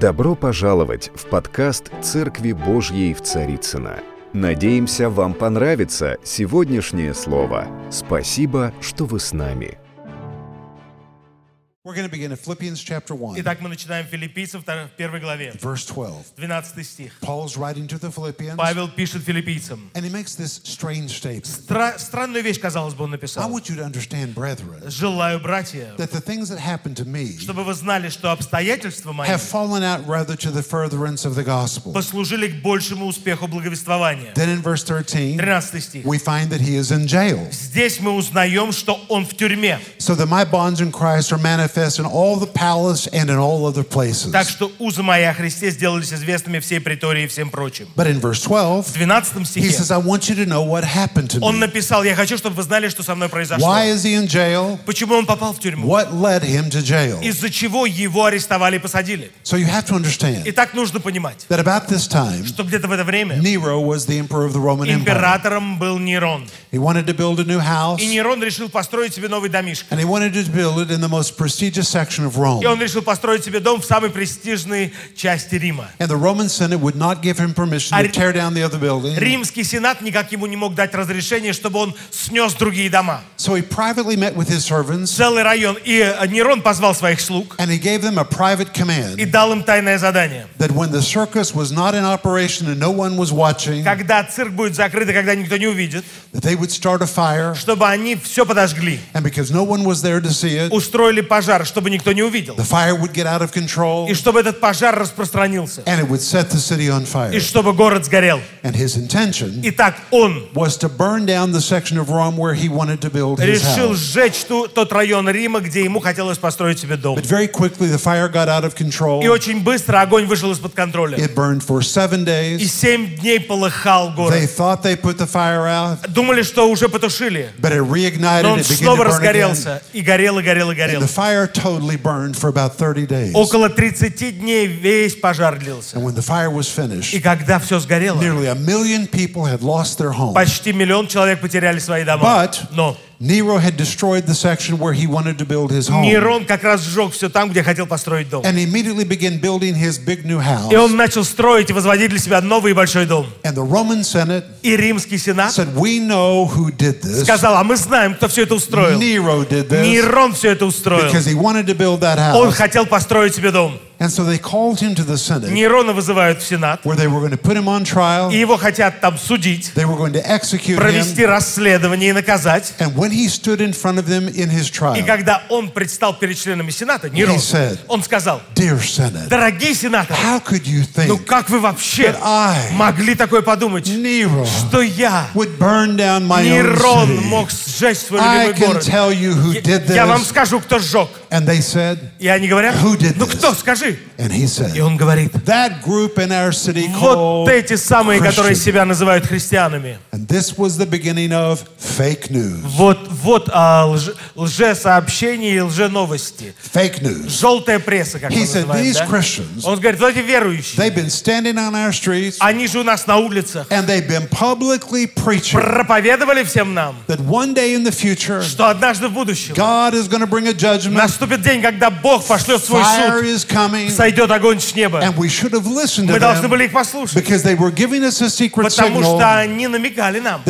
Добро пожаловать в подкаст «Церкви Божьей в Царицыно». Надеемся, вам понравится сегодняшнее слово. Спасибо, что вы с нами. We're going to begin in Philippians chapter 1, Итак, мы начинаем Филиппийцев в первой главе, verse 12. 12 стих. Paul's writing to the Philippians, Павел пишет филиппийцам. and he makes this strange statement. Стра- странную вещь, казалось бы, он I написал. want you to understand, brethren, Желаю, братья, that the things that happened to me чтобы вы знали, что обстоятельства мои have fallen out rather to the furtherance of the gospel. послужили к большему успеху благовествования. Then in verse 13, 13 стих. we find that he is in jail, Здесь мы узнаем, что он в тюрьме. so that my bonds in Christ are manifest in all the palace and in all other places. Так что узы мои о Христе сделались известными всей притории и всем прочим. But in verse В 12, 12 he стихе says, I want you to know what happened to он me. написал, я хочу, чтобы вы знали, что со мной произошло. Why is he in jail? Почему он попал в тюрьму? What led him to jail? Из-за чего его арестовали и посадили. So you have to understand И так нужно понимать, that about this time, что где-то в это время Nero was the emperor of the Roman Empire. императором был Нерон. He wanted to build a new house, И Нерон решил построить себе новый домишко. and he wanted to build it in the most prestigious section of Rome. И он решил построить себе дом в самой престижной части Рима. And the Roman Senate would not give him permission to А tear down the other building. Римский сенат никак ему не мог дать разрешение, чтобы он снес другие дома. So he privately met with his servants, Целый район. И э, Нерон позвал своих слуг and he gave them a private и command дал им тайное задание. that when the circus was not in operation and no one was watching, Когда цирк будет закрыт и когда никто не увидит, that they would start a fire, чтобы они все подожгли. and because no one was there to see it, Устроили пожар, чтобы никто не увидел. the fire would get out of control, И чтобы этот пожар распространился. and it would set the city on И fire. чтобы город сгорел. And his intention Итак, он was to burn down the section of Rome where he wanted to build his решил house. сжечь ту- тот район Рима, где ему хотелось построить себе дом. But very quickly the fire got out of control. И очень быстро огонь вышел из-под контроля. It burned for seven И days. семь дней полыхал город. They thought they put the fire out, Думали, что уже потушили. but it Но reignited. он It снова разгорелся. И горел, и горел, и горел. The fire totally burned for about 30 days. Около 30 дней весь пожар длился. And when the fire was И finished, когда все сгорело, nearly a million people had lost their homes. почти миллион человек потеряли свои дома. But Но Nero had destroyed the section where he wanted to build his home. Нерон как раз сжег все там, где хотел построить дом. And immediately began building his big new house. И он начал строить и возводить для себя новый большой дом. And the Roman Senate И римский сенат said, We know who did this. сказал, а мы знаем, кто все это устроил. Nero did this Нерон все это устроил. because he wanted to build that Он house. хотел построить себе дом. And so they called him to the Senate Нерона вызывают в сенат. where they were going to put him on trial. И его хотят там судить, They were going to execute провести him. расследование и наказать. And when he stood in front of them in his И trial, когда он предстал перед членами Сената, Нерон, He said, он сказал, Dear Senate, дорогие сенаторы, how could you ну think как вы вообще that I, могли такое подумать, Nero, что я, would burn down my own Нерон, city? мог сжечь свой I любимый can город? tell you who did Я вам this. скажу, кто сжег. And they said, И они говорят, Who did ну this? кто, скажи. and he И said, он говорит, that group in our city вот called эти самые, которые Christian. себя называют христианами. And this was the beginning of fake news. Вот, вот а, лж- лжесообщения и лженовости. Fake news. Желтая пресса, как мы He said, называем, these да? Christians, Он говорит, вот эти верующие, they've been standing on our streets они же у нас на улицах and they've been publicly preaching проповедовали всем нам, that one day in the future, что однажды в будущем God is going to bring a judgment. наступит день, когда Бог пошлет свой суд, сойдет огонь с неба. Мы должны были их послушать, потому что они намекали нам,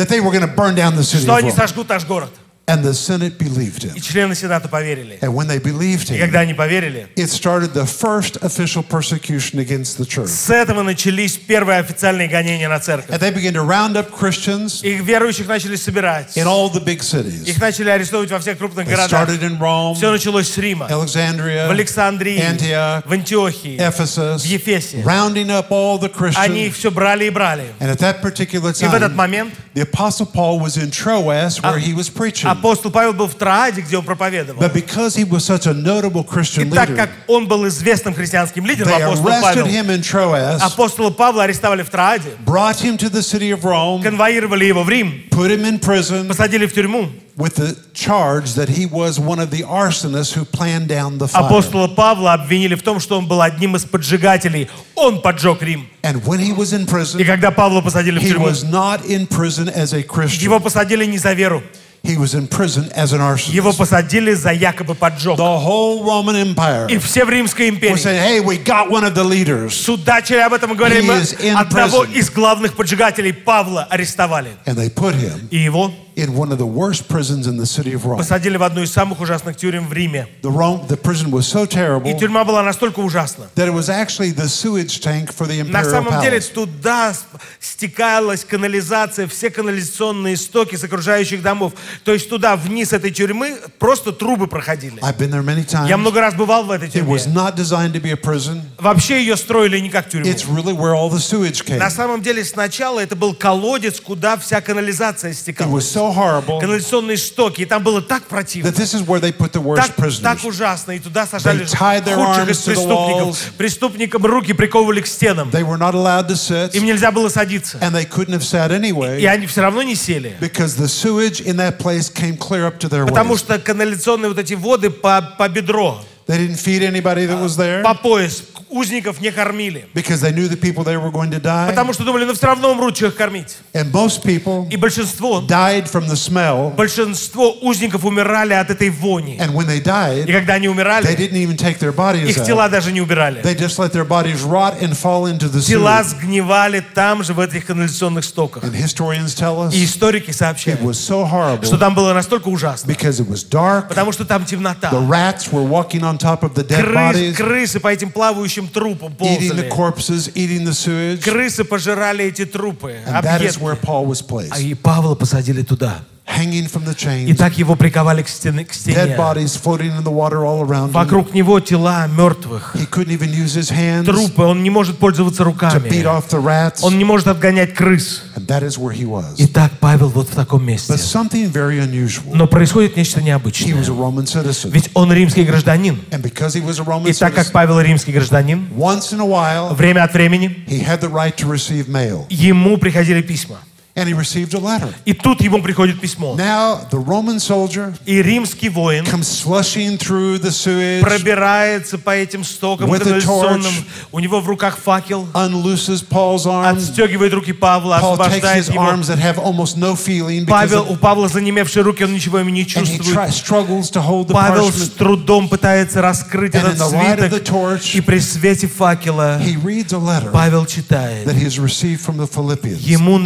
что они сожгут наш город. And the Senate believed him. И члены Сената поверили. And when they believed И him, когда они поверили, it started the first official persecution against the church. с этого начались первые официальные гонения на церковь. And they began to round up Christians И верующих начали собирать. in all the big cities. Их начали арестовывать во всех крупных It городах. started in Rome, Все началось с Рима, в Alexandria, Александрии, Antioch, в Антиохии, Ephesus, в Ефесе. rounding up all the Они их Christians. все брали и брали. And at that particular И в этот time, момент the Apostle Paul was in Troas where he was preaching. Апостол Павел был в Трааде, где он проповедовал. But because he was such a notable И Christian так leader, как он был известным христианским лидером, апостол Павел, him in Troas, апостола Павла арестовали в Трааде, brought him to the city of Rome, конвоировали его в Рим, put him in prison посадили в тюрьму. with the charge that he was one of the arsonists who planned down the fire. Апостола Павла обвинили в том, что он был одним из поджигателей. Он поджег Рим. And when he was in И prison, когда Павла посадили в he тюрьму, was not in prison as a Christian. его посадили не за веру. He was in prison as an Его arsonist. посадили за якобы поджог. The whole Roman Empire И все в Римской were империи saying, hey, we got one of the leaders. судачили об этом и говорили, He мы is in одного prison. из главных поджигателей Павла арестовали. And they put him И его in one of the worst prisons in the city of Rome. посадили в одну из самых ужасных тюрем в Риме. The, Rome, the prison was so И terrible тюрьма была настолько ужасна. that it was actually the sewage tank for the На imperial самом деле туда стекалась канализация, все канализационные стоки с окружающих домов. То есть туда, вниз этой тюрьмы, просто трубы проходили. I've been there many Я times. много раз бывал в этой It тюрьме. was not designed to be a prison. Вообще ее строили не как тюрьму. It's really where all the sewage came. На самом деле сначала это был колодец, куда вся канализация It стекала. was so horrible Канализационные стоки. И там было так противно. that this is where they put the worst Так, так prisoners. ужасно. И туда сажали They tied their худших из преступников. Преступникам руки приковывали к стенам. They were not allowed to sit, Им нельзя было садиться. and they couldn't have sat И anyway они все равно не сели. because the sewage in that place came clear up to their Потому что канализационные вот эти воды по, по бедро, They didn't feed anybody that was there по пояс, узников не кормили. because they knew the people they were going to die. Потому что думали, ну все равно умрут, что их кормить. And most people И большинство, died from the smell, большинство узников умирали от этой вони. and when they И died, когда они they умирали, didn't even take their bodies их тела out. даже не убирали. They just let their bodies rot and fall into the Тела сгнивали там же, в этих канализационных стоках. And historians tell us И историки it сообщают, was so что horrible там было настолько ужасно, because it was dark. потому что там темнота. The rats were walking on top of the dead Крыс- bodies, крысы по этим плавающим the ползали. corpses, eating the sewage. Крысы пожирали эти трупы, And that is объедки. where Paul was А placed, и Павла посадили туда. Hanging from the И chains, так его приковали к стене. К dead стене. bodies floating in the water all around him. Вокруг него тела мертвых. He couldn't even use his hands to Трупы. Он не может пользоваться beat руками. off the rats. Он не может отгонять крыс. And that is where he was. Итак, Павел вот в таком месте. But something very unusual. Но происходит нечто He необычное. was a Roman citizen. Ведь он римский гражданин. And because he was a Roman И так как citizen, Павел римский гражданин, once in a while, время от времени he had the right to receive mail. ему приходили письма. And he received a letter. И тут ему приходит письмо. Now, the Roman soldier И римский воин comes slushing through the sewage, пробирается по этим стокам With a канализационным. torch. У него в руках факел. unlooses Paul's arms. Отстегивает руки Павла, Paul takes освобождает его. arms that have almost no feeling because Павел, у Павла занемевшие руки, он ничего ими не and he чувствует. struggles to hold the Павел с parchment. трудом пытается раскрыть And этот of the свиток. torch, И при свете факела he reads a letter Павел читает. that he has received from the Philippians. Ему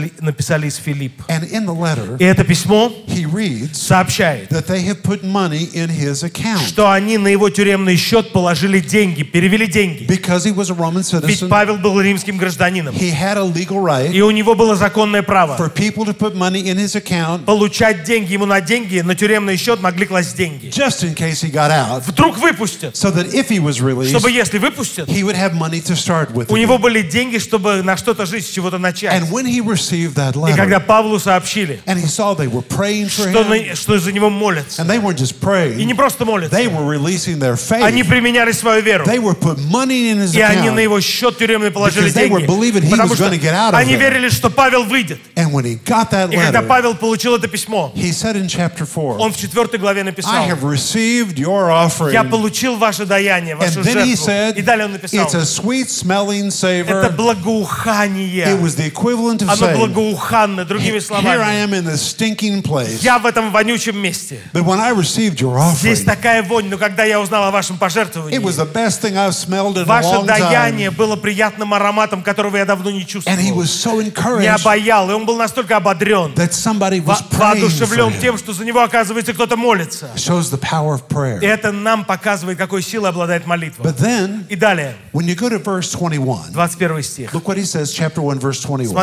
написали, написали из Филипп. And in the letter, И это письмо he reads сообщает, that they have put money in his account что они на его тюремный счет положили деньги, перевели деньги. because he was a Roman Ведь citizen. Павел был римским гражданином. He had a legal right И у него было законное право for people to put money in his account получать деньги. Ему на деньги, на тюремный счет могли класть деньги. just in case he got out, Вдруг выпустят. so that if he was released, Чтобы если выпустят, he would have money to start with. у него были деньги, чтобы на что-то жить, с чего-то начать. And when he received that И когда letter, Павлу сообщили, and he saw they were praying for что, him, на- что за него молятся, and they weren't just и praying, не просто молятся, they were releasing their они faith. применяли свою веру. They were put money in his И они на account. его счет тюремный положили Because they were believing деньги. he Потому was что gonna get out of они there. верили, что Павел выйдет. And when he got that И когда letter, Павел получил это письмо, he said in chapter 4, он в четвертой главе I написал, have received your я offering. получил ваше даяние, And вашу then he жертву. said, И далее он написал, it's a sweet smelling это savor. благоухание. It was the equivalent of Оно saying, благоуханно, другими here I словами. am in this stinking place. Я в этом вонючем месте. Здесь такая вонь, но когда я узнал о вашем пожертвовании, ваше даяние было приятным ароматом, которого я давно не чувствовал. encouraged обаял, и он был настолько ободрен, воодушевлен тем, что за него, оказывается, кто-то молится. Это нам показывает, какой силой обладает молитва. И далее, when you go to verse 21, 21 стих. look what he says, chapter 1, verse 21.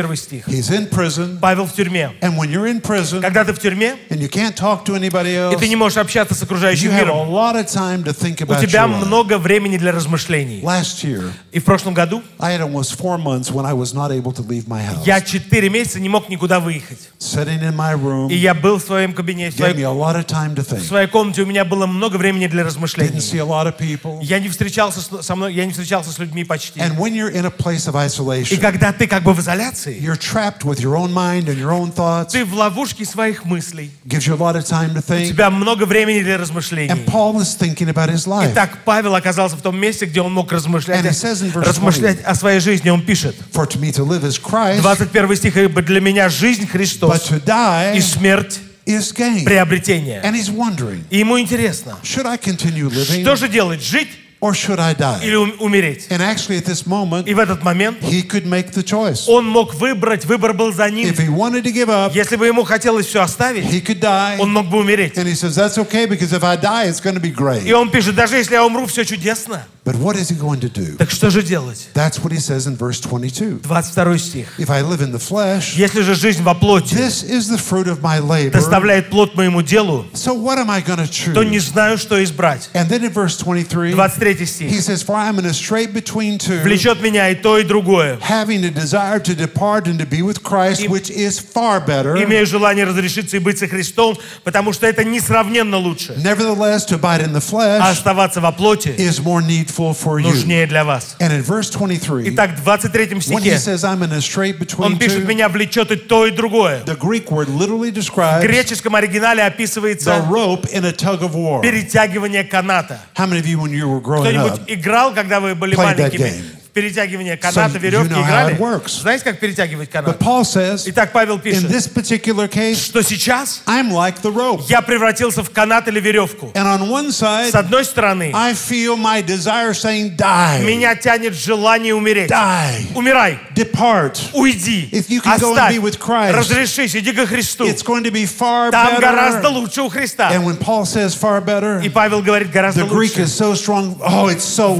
Смотрите, 21 стих. He's in prison, Павел в тюрьме. and when you're in prison Когда ты в тюрьме, and you can't talk to anybody и else, ты не можешь общаться с you окружающим have a миром, lot of time to think у about тебя your life. много времени для размышлений. Last year, И в прошлом году I had almost four months when I was not able to leave my house. я 4 месяца не мог никуда выехать. Sitting in my room И я был в своем кабинете, в gave своей, me a lot of time to в think. своей комнате, у меня было много времени для Didn't размышлений. see a lot of people. Я не встречался с, со мной, я не встречался с людьми почти. And when you're in a place of И isolation, когда ты как бы в изоляции, позиции. You're trapped with your own mind and your own thoughts. Ты в ловушке своих мыслей. Gives you a lot of time to У think. тебя много времени для размышлений. And Paul is thinking about his life. Итак, Павел оказался в том месте, где он мог размышлять, And he says in verse размышлять о своей жизни. Он пишет, For to me to live is Christ, 21 стих, «Ибо для меня жизнь but Христос to die и смерть is gain. приобретение». And he's wondering, И ему интересно, should I continue living что же делать, жить or should I die? или ум- умереть? And actually, at this moment, И в этот момент he could make the choice. он мог выбрать, выбор был за ним. If he wanted to give up, Если бы ему хотелось все оставить, he could die. он мог бы умереть. And he says, That's okay because if I die, it's going to be И great. он пишет, даже если я умру, все чудесно. But what is he going to do? Так что же делать? That's what he says in verse 22. 22 стих. If I live in the flesh, Если же жизнь во плоти this is the fruit of my labor. доставляет плод моему делу, So what am I going to то не choose? знаю, что избрать. And then in verse 23, 23 he стих. says, For I'm in a strait between two, Влечет меня и то, и другое. having a desire to depart and to be with Christ, which is far better. Имею желание разрешиться и быть со Христом, потому что это несравненно лучше. Nevertheless, to abide in the А flesh оставаться во плоти is more needful for you. нужнее для вас. And in verse 23, Итак, в 23 when he стихе says, I'm in a strait он between пишет, two, меня влечет и то, и другое. the Greek word literally В describes греческом оригинале the описывается rope in a tug of war. перетягивание каната. How many of you, when you were growing Кто-нибудь играл, когда вы были маленькими, перетягивание каната, you веревки know how играли? Знаете, как перетягивать канат? says, Итак, Павел пишет, case, что сейчас like я превратился в канат или веревку. Side, С одной стороны, saying, меня тянет желание умереть. die, Умирай, depart. уйди, you оставь, Christ, разрешись, иди ко Христу. Там гораздо better. лучше у Христа. Better, И Павел говорит гораздо лучше. so strong. Oh, so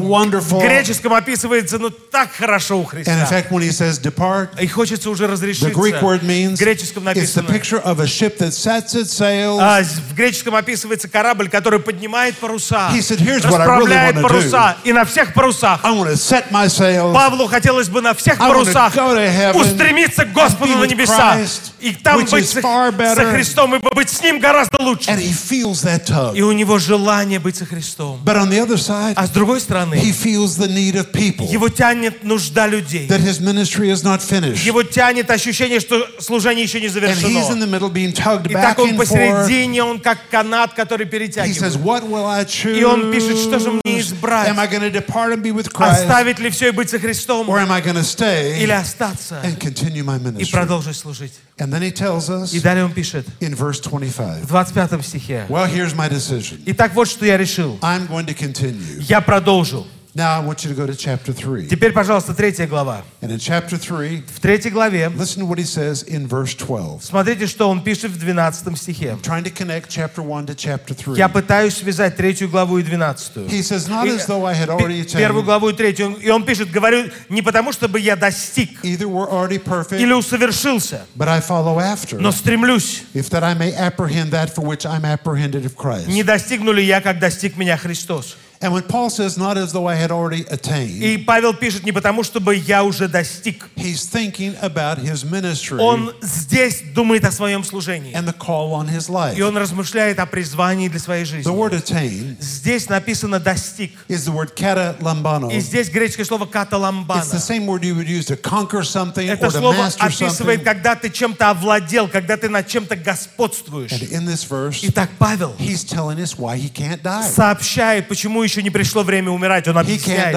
В греческом описывается, ну так хорошо у And in Христа. fact, when he says depart, И хочется уже the разрешиться. Greek word В means греческом it's the написано. picture of a ship that sets its sails. А, в греческом описывается корабль, который поднимает паруса, He said, "Here's what I really расправляет wanna паруса, и на всех парусах. I want to set my sails. Павлу хотелось бы на всех I wanna парусах go to heaven устремиться к Господу and be на with небеса. Christ, И там which быть is со, far better. со Христом, и быть с Ним гораздо лучше. And he feels that tug. И у него желание быть со Христом. But on the other side, А с другой стороны, he feels the need of people, его тянет нужда людей. that his ministry is not finished. Его тянет ощущение, что служение еще не And he's in завершено. the middle being tugged И так он посередине, он как канат, который He says, перетягивает. What will I choose? И он пишет, что же мне избрать? Am I going to depart and be with Christ? Оставить ли все и быть со Христом? Or am I going to stay Или остаться and continue my и ministry? продолжить служить? And then he tells us И далее он пишет in verse 25, в 25 стихе. Well, here's my decision. Итак, вот что я решил. I'm going to continue. Я продолжу. Now I want you to go to chapter 3. Теперь, пожалуйста, третья глава. And in chapter 3, В третьей главе listen to what he says in verse 12. смотрите, что он пишет в 12 стихе. Trying to connect chapter 1 to chapter 3. Я пытаюсь связать третью главу и двенадцатую. He says, Not И as though I had already пе- Первую главу и третью. И он пишет, говорю, не потому, чтобы я достиг either were already perfect, или усовершился, but I follow after, но стремлюсь. if that I may apprehend that for which I'm apprehended of Christ. Не достигну ли я, как достиг меня Христос? And when Paul says, Not as though I had already attained, И Павел пишет не потому, чтобы я уже достиг. he's thinking about his ministry Он здесь думает о своем служении. and the call on his life. И он размышляет о призвании для своей The жизни. word attain Здесь написано «достиг». is the word kata lambano. И здесь греческое слово It's the «каталамбана». same word you would use to conquer something Это to слово master описывает, something. когда ты чем-то овладел, когда ты над чем-то господствуешь. And in this verse, Итак, Павел he's telling us why he can't die. сообщает, почему еще не пришло время умирать. Он объясняет.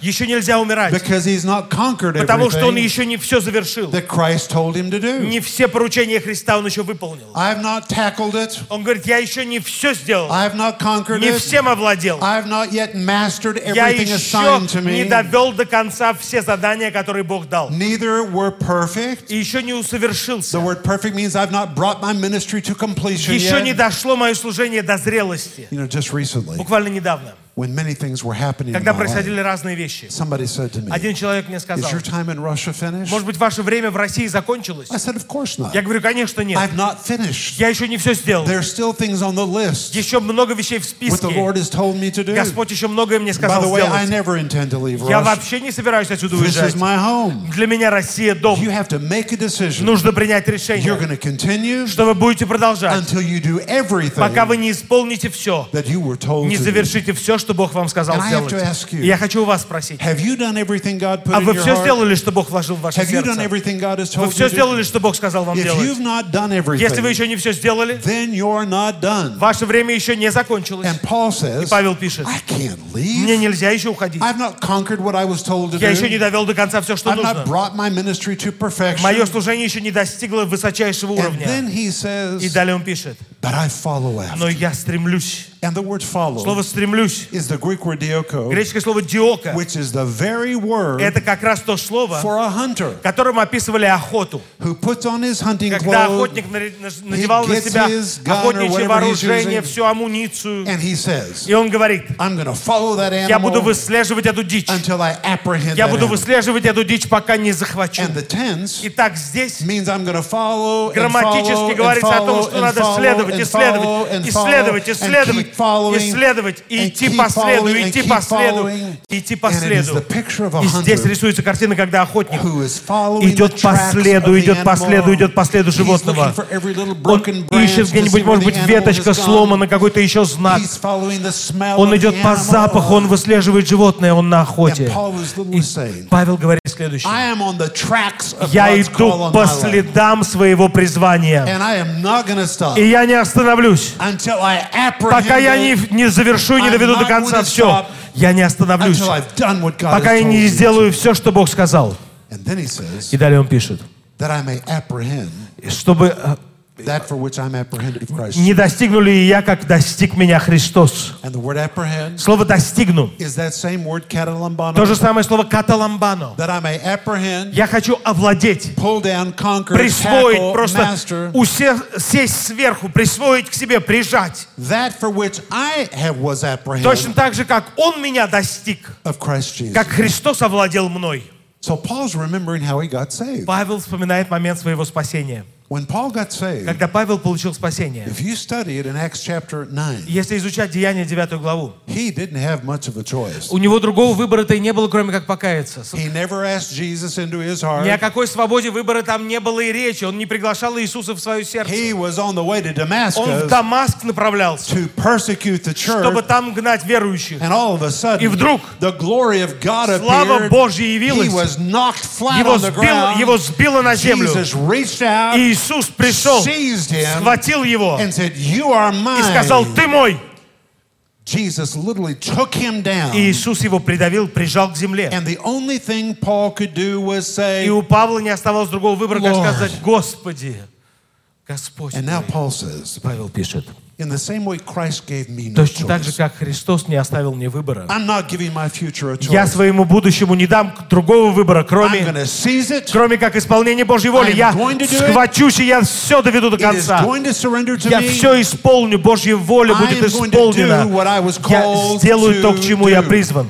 Еще нельзя умирать, потому что он еще не все завершил. Не все поручения Христа он еще выполнил. Он говорит, я еще не все сделал, не всем овладел. Я еще не довел до конца все задания, которые Бог дал. И еще не усовершился. Еще не дошло мое служение до зрелости. Буквально недавно, when many things were happening in когда происходили разные вещи. somebody said to me, Один человек мне is сказал, your time in Russia finished? может быть, ваше время в России закончилось? I said, of course not. Я говорю, конечно, нет. I've not finished. Я еще не все сделал. There's still things on the list. Еще много вещей в What the списке. Lord has told me to do. Господь еще многое мне By сказал the way, I сделать. never intend to leave Я Russia. вообще не собираюсь отсюда This уезжать. is my home. Для меня Россия дом. You have to make a decision. Нужно принять You're решение, going to continue что вы будете продолжать, until you do everything пока вы не исполните все, that you were told не завершите все, что что Бог вам сказал сделать. И я хочу у вас спросить. А вы все сделали, что Бог вложил в ваше сердце? Вы все сделали, что Бог сказал вам делать? Если вы еще не все сделали, ваше время еще не закончилось. Says, Павел пишет, мне нельзя еще уходить. Я еще не довел до конца все, что нужно. Мое служение еще не достигло высочайшего уровня. И далее он пишет, но я стремлюсь. And the word follow Слово «стремлюсь», is the Greek word dioko, греческое слово «диока», which is the very word это как раз то слово, for a hunter которым описывали охоту. who puts on his hunting Когда охотник надевал на себя охотничье вооружение, всю амуницию, and he says, и он говорит, I'm to follow that я буду animal выслеживать эту дичь. until I apprehend Я буду animal. выслеживать эту дичь, пока не захвачу. And the tense Итак, здесь means I'm to follow and грамматически follow and говорится о том, follow что and надо follow следовать, and исследовать, follow and исследовать, follow and исследовать, исследовать, и идти по следу, идти по следу, идти по следу. И здесь рисуется картина, когда охотник идет по следу, идет по следу, идет по следу животного. Он ищет где-нибудь, может быть, веточка сломана, какой-то еще знак. Он идет по запаху, он выслеживает животное, он на охоте. Saying, Павел говорит следующее. Я иду по следам своего призвания. И я не остановлюсь. I Пока я не, не завершу и не доведу до конца все, я не остановлюсь. Пока я не сделаю все, что Бог сказал. И далее он пишет, чтобы э, that for which I'm apprehended of Christ. не достигнули и я, как достиг меня Христос. And the word apprehend Слово «достигну» is that same word catalambano. то же самое слово «каталамбано». That I may apprehend, Я хочу овладеть, pull down, conquer, присвоить, tackle, просто master усе- сесть сверху, присвоить к себе, прижать. that for which I have was Точно apprehended так же, как Он меня достиг, of Christ Jesus. как Христос овладел мной. So Paul's remembering how he got saved. Павел вспоминает момент своего спасения. When Paul got saved, Когда Павел получил спасение, if you study it in Acts chapter 9, если изучать Деяния 9 главу, he didn't have much of a choice. у него другого выбора-то и не было, кроме как покаяться. С- He never asked Jesus into his Ни о heart. какой свободе выбора там не было и речи. Он не приглашал Иисуса в свое сердце. He was on the way to Он в Damascus Дамаск направлялся, to persecute the чтобы church. там гнать верующих. And all of a И sudden, вдруг the glory of God слава appeared. Божья He явилась. was knocked flat Его, on the сбил, ground. его сбило на землю. Jesus reached out, И Иисус пришел, схватил его and said, "You are и сказал, mine." ты мой. Jesus literally took him down. И Иисус его придавил, прижал к земле. And the only thing Paul could do was say, И у Павла не оставалось другого выбора, как сказать, Господи, Господь and now мой». Paul says, Павел пишет, точно так же, как Христос не оставил мне выбора. Я своему будущему не дам другого выбора, кроме, кроме как исполнения Божьей воли. Я схвачусь, и я все доведу до конца. Я все исполню, Божья воля будет исполнена. Я сделаю то, к чему я призван.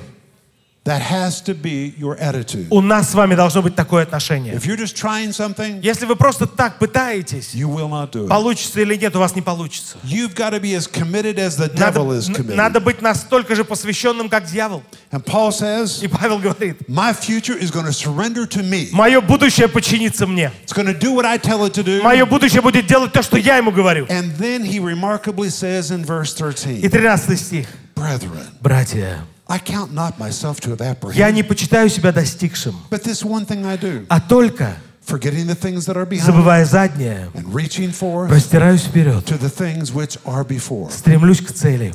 That has to be your attitude. У нас с вами должно быть такое отношение. If you're just trying something, Если вы просто так пытаетесь, you will not do it. получится или нет, у вас не получится. You've got to be as committed as the Надо, devil is н- committed. надо быть настолько же посвященным, как дьявол. And Paul says, И Павел говорит, my future is going to surrender to me. мое будущее подчинится мне. It's going to do what I tell it to do. Мое будущее будет делать то, что я ему говорю. And then he remarkably says in verse И 13, 13 стих. Brethren, Братья, I count not myself to have я apprehended, не почитаю себя достигшим, but this one thing I do, а только, forgetting the things that are behind забывая заднее, and reaching forth простираюсь вперед, to the things which are before. стремлюсь к цели.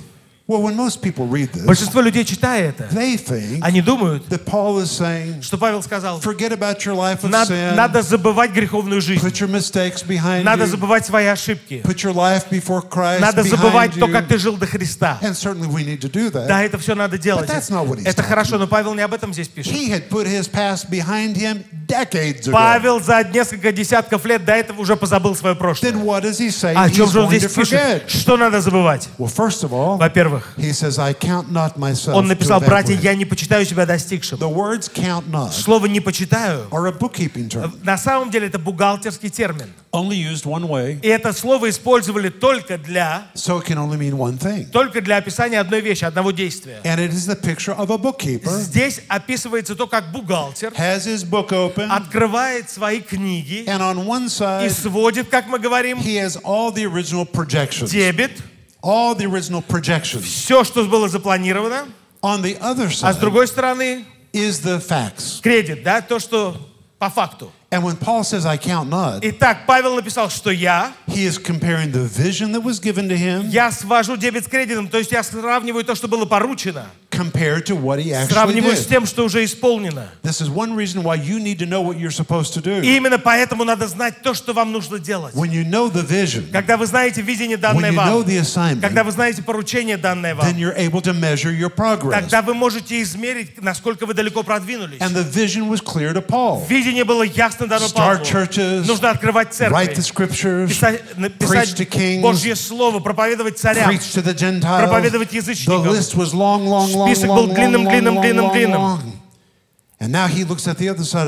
Well, when most people read this, Большинство людей, читая это, they think они думают, that Paul is saying, что Павел сказал, forget about your life of надо, sin, надо забывать греховную жизнь, put your mistakes behind надо забывать свои ошибки, put your life before Christ надо забывать behind то, как ты жил до Христа. And certainly we need to do that. Да, это все надо делать. But that's not what he's Это хорошо, но Павел не об этом здесь пишет. He had put his past behind him decades ago. Павел за несколько десятков лет до этого уже позабыл свое прошлое. Then what does he say? А о чем же он здесь пишет? Что надо забывать? Well, first of all, Во-первых, he says, I count not myself он to написал, have братья, apprehended». я не почитаю себя достигшим. The words count not Слово «не почитаю» are a bookkeeping term, на самом деле это бухгалтерский термин. only used one way, И это слово использовали только для, so it can only mean one thing. только для описания одной вещи, одного действия. And it is the picture of a bookkeeper Здесь описывается то, как бухгалтер has his book open, открывает свои книги and on one и side, сводит, как мы говорим, he has all the original projections. дебет, All the original projections. все, что было запланировано, On the other А с side другой стороны, is the facts. кредит, да, то, что по факту. And when Paul says, I count not, Итак, Павел написал, что я, he is comparing the vision that was given to him я свожу дебет с кредитом, то есть я сравниваю то, что было поручено, compared to what he actually сравниваю с did. тем, что уже исполнено. This is one reason why you need to know what you're supposed to do. И именно поэтому надо знать то, что вам нужно делать. When you know the vision, Когда вы знаете видение, when данное you know вам, the assignment, когда вы знаете поручение, данное вам, then you're able to measure your progress. тогда вы можете измерить, насколько вы далеко продвинулись. And the vision was clear to Paul. Видение было ясно дано Start Павлу. churches, Нужно открывать write the церкви, scriptures, писать, preach написать to kings, Божье Слово, проповедовать царям. preach to the Gentiles. проповедовать The язычникам. list was long, long, long, Список был длинным, длинным, длинным, длинным.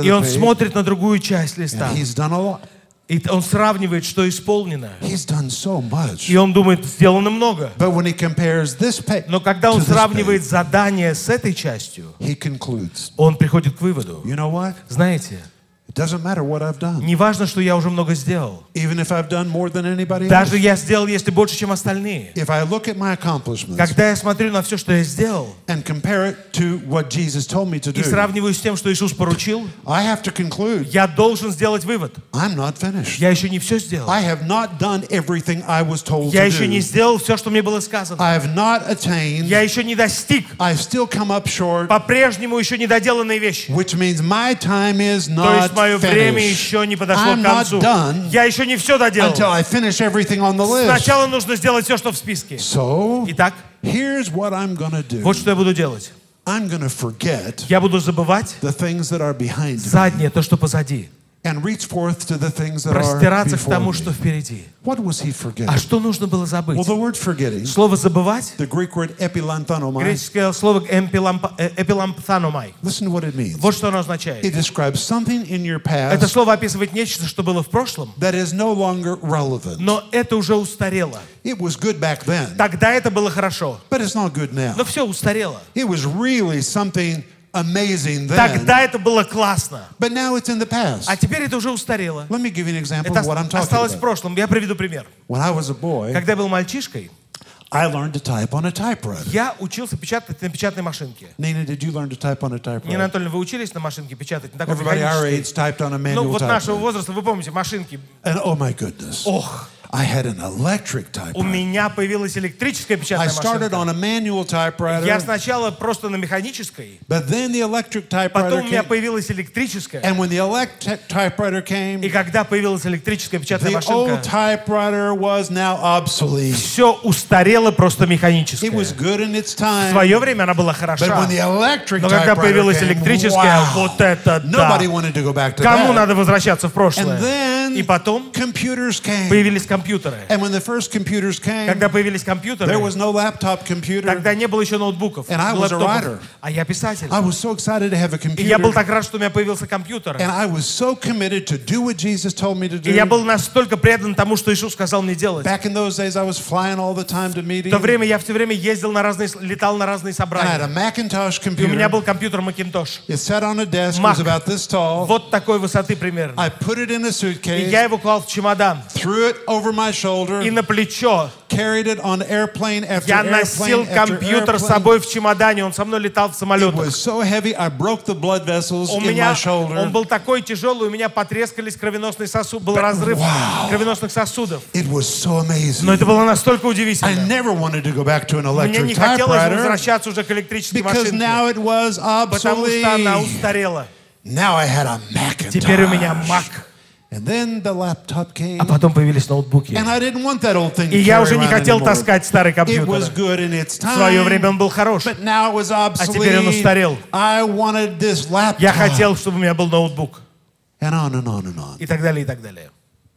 И он смотрит на другую часть листа. И он сравнивает, что исполнено. И он думает, сделано много. Но когда он сравнивает задание с этой частью, он приходит к выводу. Знаете, doesn't matter what I've done. не важно, что я уже много сделал. Even if I've done more than anybody else. Даже я сделал, если больше, чем остальные. If I look at my accomplishments Когда я смотрю на все, что я сделал, and compare it to what Jesus told me to и do, сравниваю с тем, что Иисус поручил, I have to conclude я должен сделать вывод. I'm not finished. Я еще не все сделал. I have not done everything I was told Я to еще не do. сделал все, что мне было сказано. I have not attained. Я еще не достиг. I've still come up short, По-прежнему еще недоделанные вещи. which means my time is То not есть мое время еще не подошло к концу. Я еще не все доделал. Сначала нужно сделать все, что в списке. Итак, вот что я буду делать. Я буду забывать заднее, то, что позади. And reach forth to the things that are Простираться к тому, что впереди. What was he А что нужно было забыть? Well, the word forgetting, Слово «забывать» the Greek word epilanthanomai, греческое слово «эмпиламп- э, «эпилампθаномай». listen to what it means. Вот что оно означает. It describes something in your Это past слово описывает нечто, что было в прошлом, that is no longer relevant. но это уже устарело. It was good back then, Тогда это было хорошо, but it's not good now. но все устарело. It was really something amazing then, Тогда это было классно, but now it's in the past. а теперь это уже устарело. Let me give you an example Это of what I'm talking осталось в about. прошлом. Я приведу пример. When I was a boy, Когда я был мальчишкой, I learned to type on a typewriter. я учился печатать на печатной машинке. Nina, did you learn to type on a Нина typewriter? Анатольевна, вы учились на машинке печатать? На такой Everybody our механической? age typed on a Ну, manual вот нашего typewriter. возраста, вы помните, машинки. And oh my goodness, Ох, I had an electric у typewriter. меня появилась электрическая I печатная started машинка. on a manual Я typewriter, сначала просто на механической, but then the electric typewriter потом у меня came. появилась электрическая. And when the electric typewriter И came, когда появилась электрическая печатная the машинка, old typewriter was now obsolete. все устарело просто It механическое. was good in its В time, свое время она была but хороша. when the electric Но когда typewriter появилась came, электрическая, wow, вот это да. nobody wanted to go back to Кому that. надо возвращаться в прошлое? And then И потом computers came. появились компьютеры. And when the first computers came, Когда появились компьютеры, there was no laptop computer. тогда не было еще ноутбуков, And I was a лэптопов. writer. А я писатель. I was so excited to have a И я был computer. так рад, что у меня появился компьютер. And I was so committed to do what Jesus told me to И я do. был настолько предан тому, что Иисус сказал мне делать. Back in those days, I was flying all the time to В meetings. то время я все время ездил на разные, летал на разные And I had собрания. a Macintosh И у меня computer. был компьютер Macintosh. It sat on a desk, it Mac. was about this tall. Вот такой высоты примерно. I put it in a И я его клал в чемодан. threw it over my И shoulder, на плечо. carried it on airplane after Я носил airplane after компьютер с собой в чемодане. Он со мной летал в It самолетах. was so heavy, I broke the blood vessels У in my меня, он был такой тяжелый, у меня потрескались кровеносные сосуды, был разрыв Wow. кровеносных сосудов. It was so amazing. Но это было настолько I удивительно. never wanted to go back to an Мне electric не хотелось возвращаться уже к электрической because машинке, now it was потому что она устарела. Now I had a Теперь у меня Macintosh. Mac. And then the laptop came. А потом появились ноутбуки. And I didn't want that old thing И я уже не хотел таскать старый It was компьютер. good in its В свое время он был хорош. but now it was теперь он устарел. I wanted this laptop. Я хотел, чтобы у меня был ноутбук. And on and on and on. И так далее, и так далее.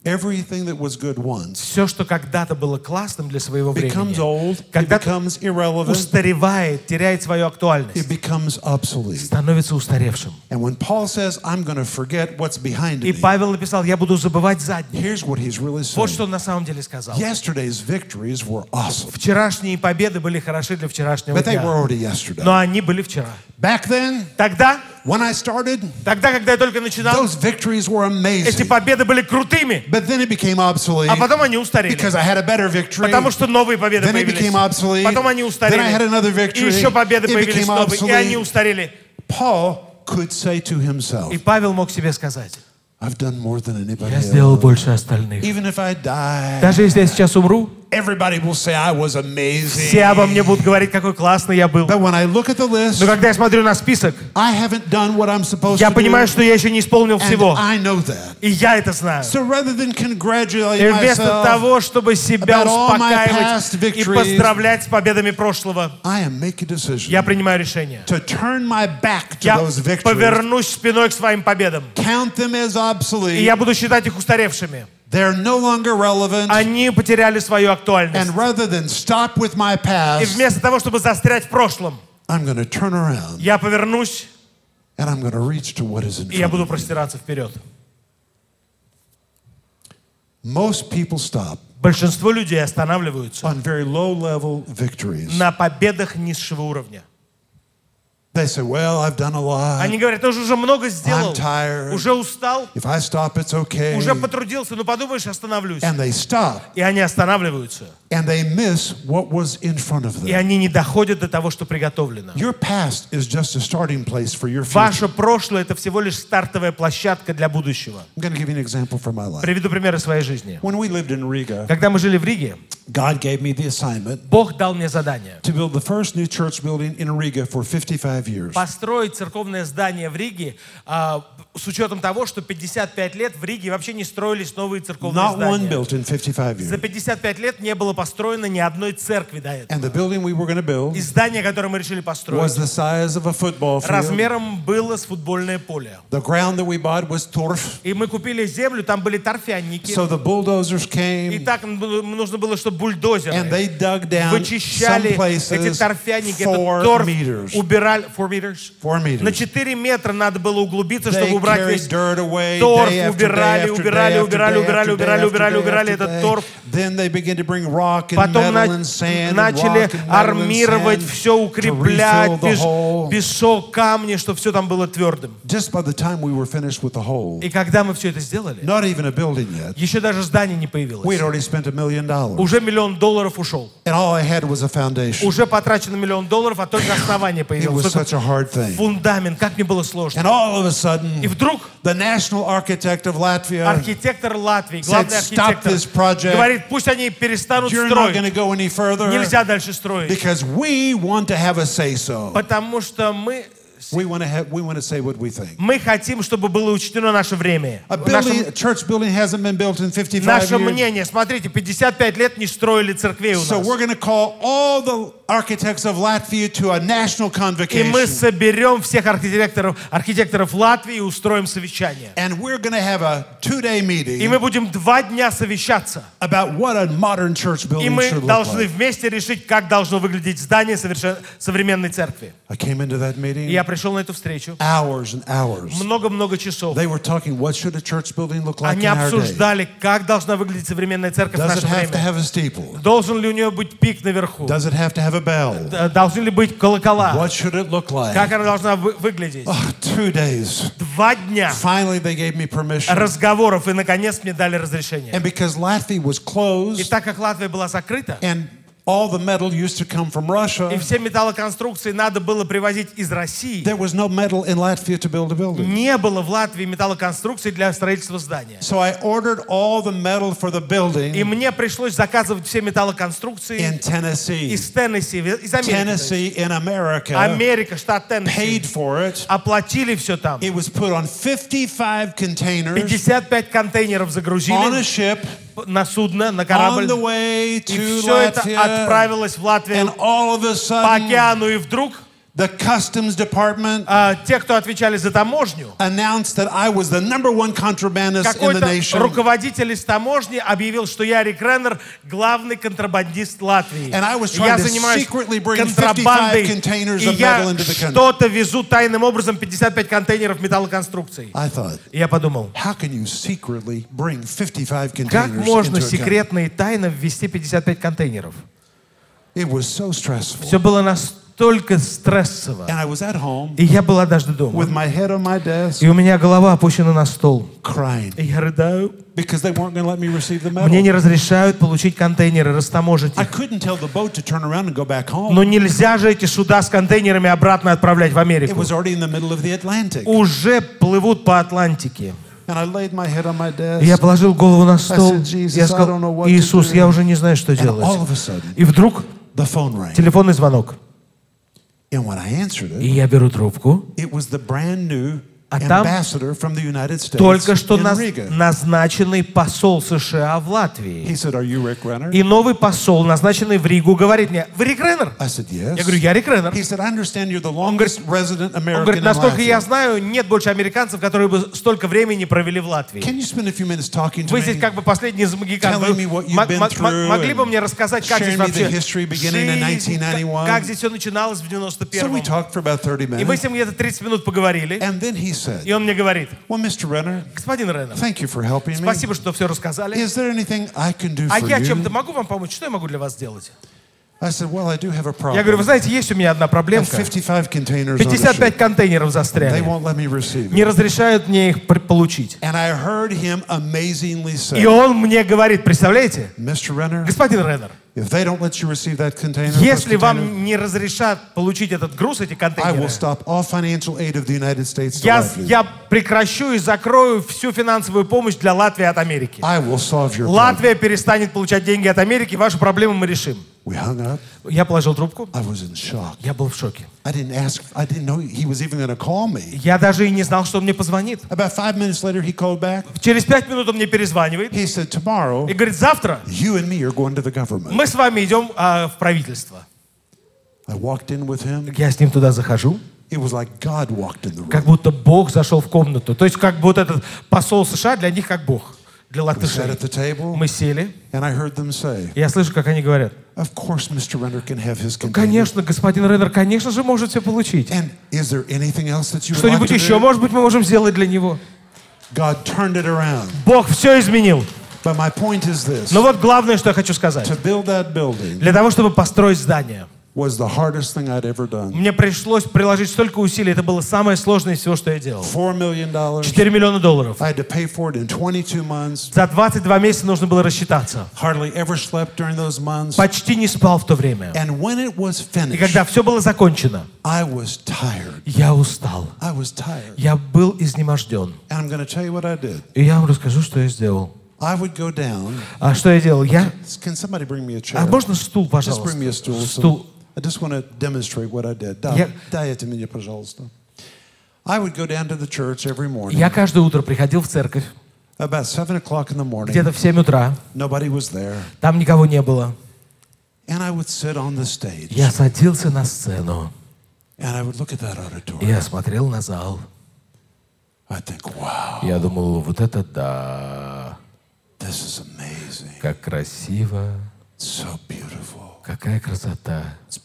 Everything that was good once Все, что когда-то было классным для своего becomes времени, old, когда becomes irrelevant, устаревает, теряет свою it актуальность, becomes obsolete. становится устаревшим. And when Paul says, I'm going to forget what's behind И Павел написал, я буду забывать заднее. here's what he's really Вот что он на самом деле сказал. Yesterday's victories were awesome, Вчерашние победы были хороши для вчерашнего but they were дня. already yesterday. Но они были вчера. Back then, Тогда When I started, тогда, когда я только начинал, those victories were эти amazing. победы были крутыми, But then it became obsolete а потом они устарели. because I had a better victory. Потому что новые победы Then it появились. became obsolete. Потом они Then I had another устарели. victory. И еще победы It появились became новые, и они obsolete. устарели. Paul could say to himself, И Павел мог себе сказать, I've done more than anybody я сделал else. больше остальных. Even if I die, Даже если я сейчас умру, everybody will say I was amazing. все обо мне будут говорить, какой классный я был. But when I look at the list, Но когда я смотрю на список, I haven't done what I'm supposed я to понимаю, do. что я еще не исполнил And всего. I know that. И я это знаю. So rather than congratulate И вместо myself, того, чтобы себя успокаивать и поздравлять с победами прошлого, I am making decision я принимаю решение. to turn my back to Я those victories, повернусь спиной к своим победам. count them as И obsolete. я буду считать их устаревшими. They're no longer relevant. Они потеряли свою актуальность. And rather than stop with my И вместо того, чтобы застрять в прошлом, I'm going to turn around я повернусь, and I'm going to reach to what is in и я буду простираться вперед. Most people stop Большинство людей останавливаются on very low level victories. на победах низшего уровня. They say, Well, I've done a lot. Они говорят, ты уже много сделал, I'm tired. уже устал, If I stop, it's okay. уже потрудился, ну подумаешь, остановлюсь. And they stop И они останавливаются. and they miss what was in front of И them. они не доходят до того, что приготовлено. Your past is just a starting place for your future. Ваше прошлое – это всего лишь стартовая площадка для будущего. I'm give you an example from my life. Приведу пример из своей жизни. When we lived in Riga, Когда мы жили в Риге, God gave me the assignment Бог дал мне задание to build the first new church building in Riga for 55 years. построить церковное здание в Риге а, с учетом того, что 55 лет в Риге вообще не строились новые церковные Not one здания. built in 55 За years. 55 лет не было построено ни одной церкви до этого. And the building we were build И здание, которое мы решили was построить, the size of a football field. размером было с футбольное поле. The ground that we bought was turf. И мы купили землю, там были торфяники. So the bulldozers И came так м- нужно было, чтобы бульдозеры and they dug down some вычищали эти places торфяники, four этот торф meters. убирали, four meters. Four На meters. 4 метра надо было углубиться, They чтобы убрать весь торф, убирали, убирали, убирали, убирали, убирали, убирали, убирали этот торф. Day. Then they began to bring rock and Потом metal на- and sand and начали армировать, все укреплять, песок, камни, чтобы все там было твердым. Just by the time we were finished with the hole, И когда мы все это сделали, еще даже здание не we had появилось. already spent a million dollars. Уже миллион долларов ушел. Уже потрачено миллион долларов, а только основание появилось. фундамент, как мне было сложно. И вдруг the national architect of Latvia, архитектор Латвии, главный said, "Stop архитектор, this project. говорит, пусть они перестанут you're not строить. go any further Нельзя дальше строить. because we want to have a say so. Потому что мы, We want to have, we want to say what we think. мы хотим, чтобы было учтено наше время. A Наше, building, a church building hasn't been built in 55 наше years. мнение. Смотрите, 55 лет не строили церквей у So нас. we're going to call all the architects of Latvia to a national И мы соберем всех архитекторов, архитекторов Латвии и устроим совещание. And we're going to have a two-day И meeting мы будем два дня совещаться. about what a modern church И building мы should look должны like. вместе решить, как должно выглядеть здание совершен- современной церкви. I came into that И meeting, я пришел на эту встречу. Много-много часов. Они обсуждали, как должна выглядеть современная церковь в наше время. Должен ли у нее быть пик наверху? Должны ли быть колокола? Как она должна вы- выглядеть? Два дня разговоров, и наконец мне дали разрешение. И так как Латвия была закрыта, all the metal used to come from и Russia, все металлоконструкции надо было привозить из России, there was no metal in Latvia to build a building. не было в Латвии металлоконструкций для строительства здания. So I ordered all the metal for the И building мне пришлось заказывать все in металлоконструкции Tennessee. из Теннесси, из Америки. Tennessee in America Америка, штат paid Теннесси. for it. Оплатили все там. It was put on 55 containers 55 контейнеров on a загрузили ship на судно, на корабль. И все это отправилось в Латвию по океану. И вдруг the customs department а, те, кто отвечали за таможню, announced that I was the number one contrabandist in the nation. руководитель из таможни объявил, что я Рик Реннер, главный контрабандист Латвии. And I was я trying to занимаюсь secretly bring 55 контрабандой, containers и of я metal into the country. что-то везу тайным образом 55 контейнеров металлоконструкций. I thought, И я подумал, how can you secretly bring 55 как containers можно a country? секретно и тайно ввести 55 контейнеров? It was so stressful. Все было нас настолько стрессово. И я был однажды with дома. И у меня голова опущена на стол. И я рыдаю. Мне не разрешают получить контейнеры, растаможить их. Но нельзя же эти суда с контейнерами обратно отправлять в Америку. Уже плывут по Атлантике. Я положил голову на стол. said, "Jesus, Я сказал, Иисус, do." я уже не знаю, что делать. И вдруг телефонный звонок. And when I answered И it, я беру трубку. it was the brand new А там Только что наз- назначенный посол США в Латвии. said? И новый посол, назначенный в Ригу, говорит мне, вы Рик Реннер? Said, Yes. Я говорю, я Рик Реннер. Он говорит, насколько я знаю, нет больше американцев, которые бы столько времени провели в Латвии. Вы здесь как бы последний из магикан. Могли бы мне рассказать, как здесь вообще жизнь, 1991? как здесь все начиналось в So we 91-м. talked for about 30 И мы с ним где-то 30 минут поговорили. Said, И он мне говорит, Well, Mr. Renner, господин Реннер, thank you for helping me. спасибо, что все рассказали. Is there anything I can do А for я чем-то могу вам помочь? Что я могу для вас сделать? I said, Well, I do have a Я говорю, вы problem. знаете, есть у меня одна проблемка. 55 containers on the 55 ship. контейнеров застряли. Не разрешают мне их получить. И он мне говорит, представляете, господин Реннер, если вам не разрешат получить этот груз, эти контейнеры, я, прекращу и закрою всю финансовую помощь для Латвии от Америки. Латвия перестанет получать деньги от Америки, вашу проблему мы решим. Я положил трубку, I was in shock. я был в шоке. I didn't ask, I didn't know he was even going to call me. Я даже и не знал, что он мне позвонит. About five minutes later, he called back. Через пять минут он мне перезванивает He said, Tomorrow, и говорит, завтра you and me are going to the government. мы с вами идем а, в правительство. I walked in with him. Я с ним туда захожу, It was like God walked in the room. как будто Бог зашел в комнату. То есть как вот этот посол США для них как Бог, для латышей. Мы сели, и я слышу, как они говорят, Of course, Mr. Renner can have his container. конечно, господин Реннер, конечно же, может все получить. Что-нибудь еще, может быть, мы можем сделать для него. God turned it around. Бог все изменил. But my point is this. Но вот главное, что я хочу сказать. To build that building Для того, чтобы построить здание, was the hardest thing I'd ever done. мне пришлось приложить столько усилий. Это было самое сложное из всего, что я делал. Four million dollars. 4 миллиона долларов. I had to pay for it in 22 months. За 22 месяца нужно было рассчитаться. Hardly ever slept during those months. Почти не спал в то время. And when it was И finished, когда все было закончено, I was tired. я устал. I was tired. Я был изнеможден. And I'm going to tell you what I did. И я вам расскажу, что я сделал. I would go down. А что я делал? Я... Can somebody bring me a chair? А можно стул, Just bring me a пожалуйста? stool. Стул. I just want to demonstrate what I did. Да, Я- дай это мне, пожалуйста. I would go down to the church every morning. Я каждое утро приходил в церковь, About 7 o'clock in the morning. где-то в 7 утра. Nobody was there. Там никого не было. And I would sit on the stage. Я садился на сцену. And I would look at that auditorium. Я смотрел на зал. I think, wow, Я думал, вот это да, this is amazing. как красиво, so beautiful. какая красота. It's.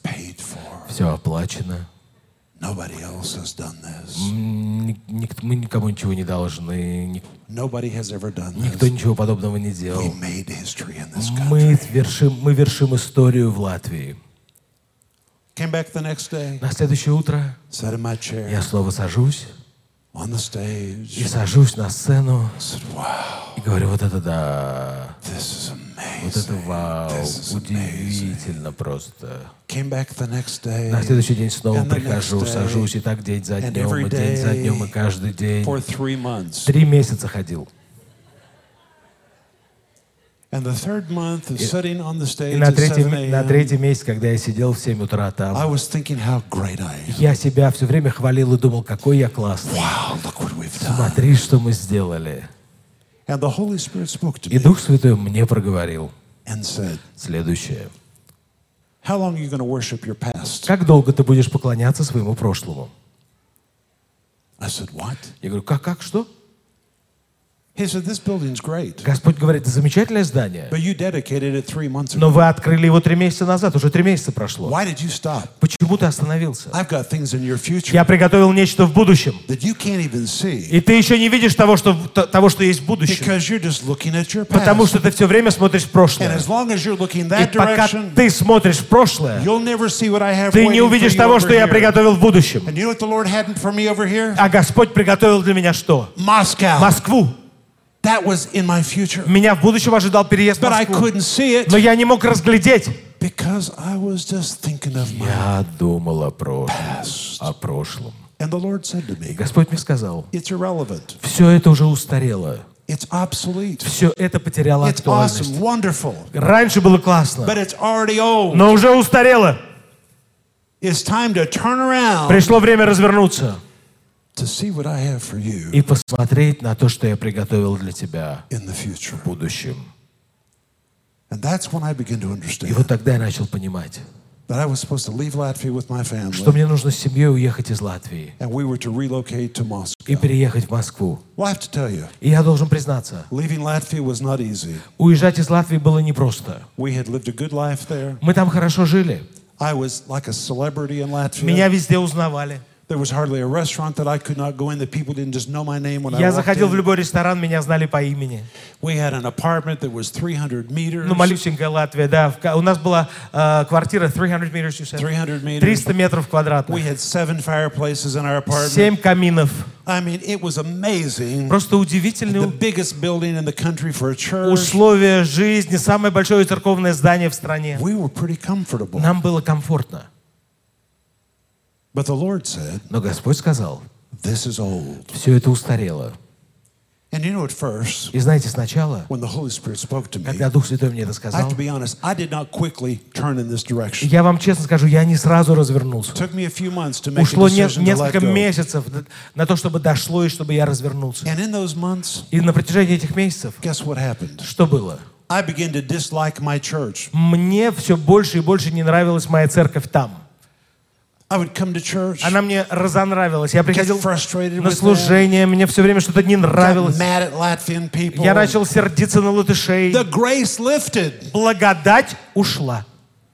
Все оплачено. Nobody else has done this. Мы никому ничего не должны. Nobody has ever done Никто this. ничего подобного не We делал. made history in this Мы country. вершим, мы вершим историю в Латвии. Came back the next day, На следующее утро sat in my chair я снова сажусь on the и stage. сажусь на сцену said, wow, и говорю, вот это да, this is вот это вау, удивительно просто. На следующий день снова прихожу, сажусь, и так день за днем, и день за днем, и каждый день. Три месяца ходил. И на at 7 третий, на a.m., третий месяц, когда я сидел в 7 утра там, я себя все время хвалил и думал, какой я классный. Смотри, что мы сделали. И Дух Святой мне проговорил следующее. Как долго ты будешь поклоняться своему прошлому? Я говорю, как, как, что? He He said, This building's great, Господь говорит, замечательное здание, but you dedicated it three months ago. но вы открыли его три месяца назад, уже три месяца прошло. Why did you stop? Почему ты остановился? I've got things in your future Я приготовил нечто в будущем, that you can't even see и ты еще не видишь того, что, того, что есть в будущем, because you're just looking at your потому что ты все время смотришь в And прошлое. as long as you're looking И пока direction, ты смотришь в прошлое, you'll never see what I have ты не увидишь того, что я приготовил в будущем. And you know what the Lord had for me over here? А Господь приготовил для меня что? Moscow. Москву. That was in my future. Меня в будущем ожидал переезд в Москву. Но я не мог разглядеть. because I was just thinking of my Я думал о прошлом. past. О прошлом. And the Lord said to me, Господь мне сказал, It's irrelevant. все это уже устарело. It's obsolete. Все это потеряло It's awesome, актуальность. wonderful, Раньше было классно, but it's already old. но уже устарело. It's time to turn around Пришло время развернуться и посмотреть на то, что я приготовил для тебя in the future. в будущем. And that's when I began to И вот тогда я начал понимать, that I was supposed to leave Latvia with my family что мне нужно с семьей уехать из Латвии and we were to relocate to и переехать в Москву. Well, I have to tell you, И я должен признаться, leaving Latvia was not easy. уезжать из Латвии было непросто. We had lived a good life there. Мы там хорошо жили. I was like a celebrity in Latvia. Меня везде узнавали. There was hardly a restaurant that I could not go in that people didn't just know my name when I Я заходил в любой ресторан, меня знали по имени. We had an apartment that was 300 meters. Ну, малюсенькая Латвия, да. У нас была э, квартира 300 meters, you said? 300 meters. 300 метров We квадратных. had seven fireplaces in our apartment. Семь каминов. I mean, it was amazing. Просто The удивительные biggest building in the country for a church. условия жизни, самое большое церковное здание в стране. We were pretty comfortable. Нам было комфортно. But the Lord said, Но Господь сказал, This is old. все это устарело. And you know, at first, И знаете, сначала, when the Holy Spirit spoke to me, когда Дух Святой мне это сказал, я вам честно скажу, я не сразу развернулся. Ушло несколько месяцев на то, чтобы дошло и чтобы я развернулся. And in those months, И на протяжении этих месяцев, guess what happened? что было? I began to dislike my church. Мне все больше и больше не нравилась моя церковь там. I would come to church, Она мне разонравилась. Я приходил на служение, мне все время что-то не нравилось. Я начал сердиться на латышей. The grace lifted. Благодать ушла.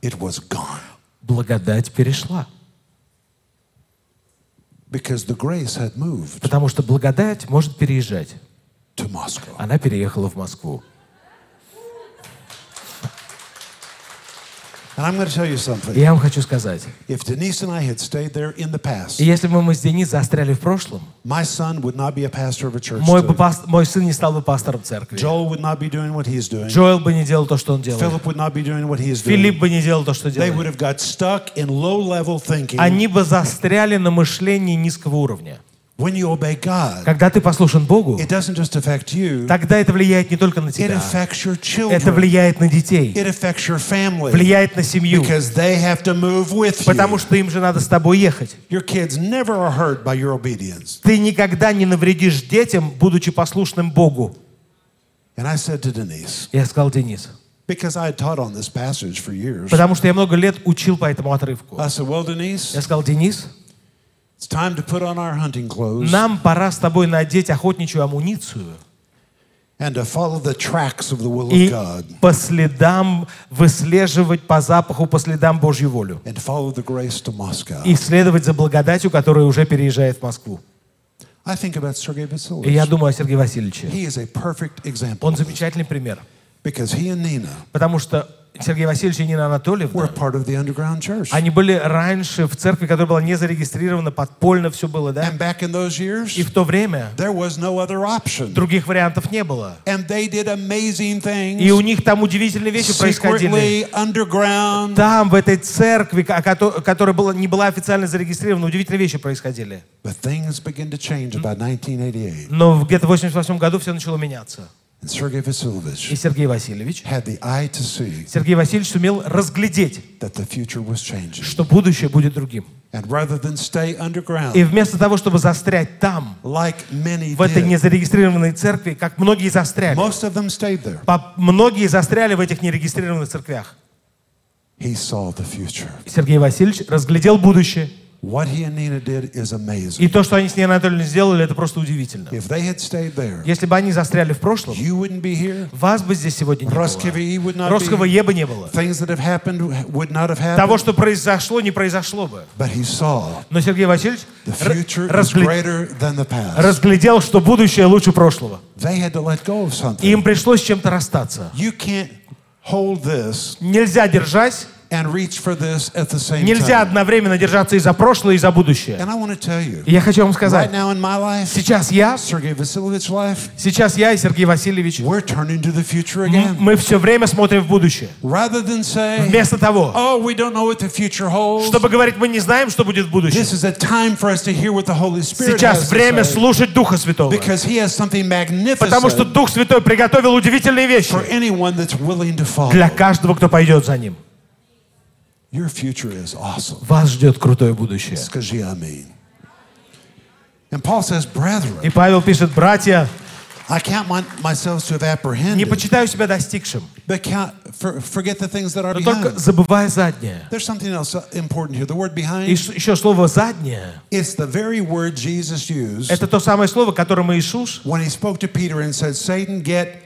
It was gone Благодать перешла. because the grace had moved Потому что благодать может переезжать. to Moscow. Она переехала в Москву. And I'm going to tell you И я вам хочу сказать, past, если бы мы с Денис застряли в прошлом, my son would not be a pastor of a church. мой, мой сын не стал бы пастором церкви. Joel would not be doing what he's doing. Джоэл бы не делал то, что он делает. Philip would not be doing what he's Филипп doing. бы не делал то, что They would делает. have got stuck in low level thinking. Они бы застряли на мышлении низкого уровня. When you obey God, Когда ты послушен Богу, it doesn't just affect you, тогда это влияет не только на it тебя. affects your Это влияет на детей, It affects your family влияет на семью, потому что им же надо с тобой ехать. Ты никогда не навредишь детям, будучи послушным Богу. Я сказал Денис, потому что я много лет учил по этому отрывку. Я сказал, Денис, нам пора с тобой надеть охотничью амуницию and to follow the tracks of the will и of God по следам выслеживать по запаху, по следам Божью волю. and follow the grace to Moscow. И следовать за благодатью, которая уже переезжает в Москву. I think about Sergei И я думаю о Сергее Васильевиче. He is a perfect example Он замечательный пример. because he and Nina Потому что Сергей Васильевич и Нина Анатольевна, они были раньше в церкви, которая была не зарегистрирована, подпольно все было, да? And back in those years, И в то время no других вариантов не было. And they did amazing И у things них там удивительные вещи происходили. Там, в этой церкви, ко- кото- которая была, не была официально зарегистрирована, удивительные вещи происходили. But things began to change about 1988. Но где-то в 88 году все начало меняться. И Сергей Васильевич, Сергей Васильевич сумел разглядеть, что будущее будет другим. И вместо того, чтобы застрять там, в этой незарегистрированной церкви, как многие застряли, многие застряли в этих нерегистрированных церквях. Сергей Васильевич разглядел будущее. What he and Nina did is amazing. И то, что они с Ниной Анатольевной сделали, это просто удивительно. If they had stayed there, Если бы они застряли в прошлом, you wouldn't be here. вас бы здесь сегодня не было. Русского be- Е бы не было. Things that have happened would not have Того, что произошло, не произошло бы. But he saw Но Сергей Васильевич the р- future is разгле- greater than the past. разглядел, что будущее лучше прошлого. They had to let go of И something. им пришлось с чем-то расстаться. You can't hold this Нельзя держать, нельзя одновременно держаться и за прошлое, и за будущее. И я хочу вам сказать, сейчас я, сейчас я и Сергей Васильевич, мы все время смотрим в будущее. Вместо того, oh, чтобы говорить, мы не знаем, что будет в будущем. Сейчас время слушать Духа Святого. Потому что Дух Святой приготовил удивительные вещи для каждого, кто пойдет за Ним. Your future is awesome. Вас ждет крутое будущее. Скажи аминь. And Paul says, brethren, И Павел пишет, братья, I count my, myself to have не apprehended, почитаю себя достигшим, but count, for, forget the things that are но только behind. забывая заднее. There's something else important here. The word И behind, ш- еще слово «заднее» it's the very word Jesus used Это то самое слово, которым Иисус when he spoke to Peter and said, Satan, get behind me. а,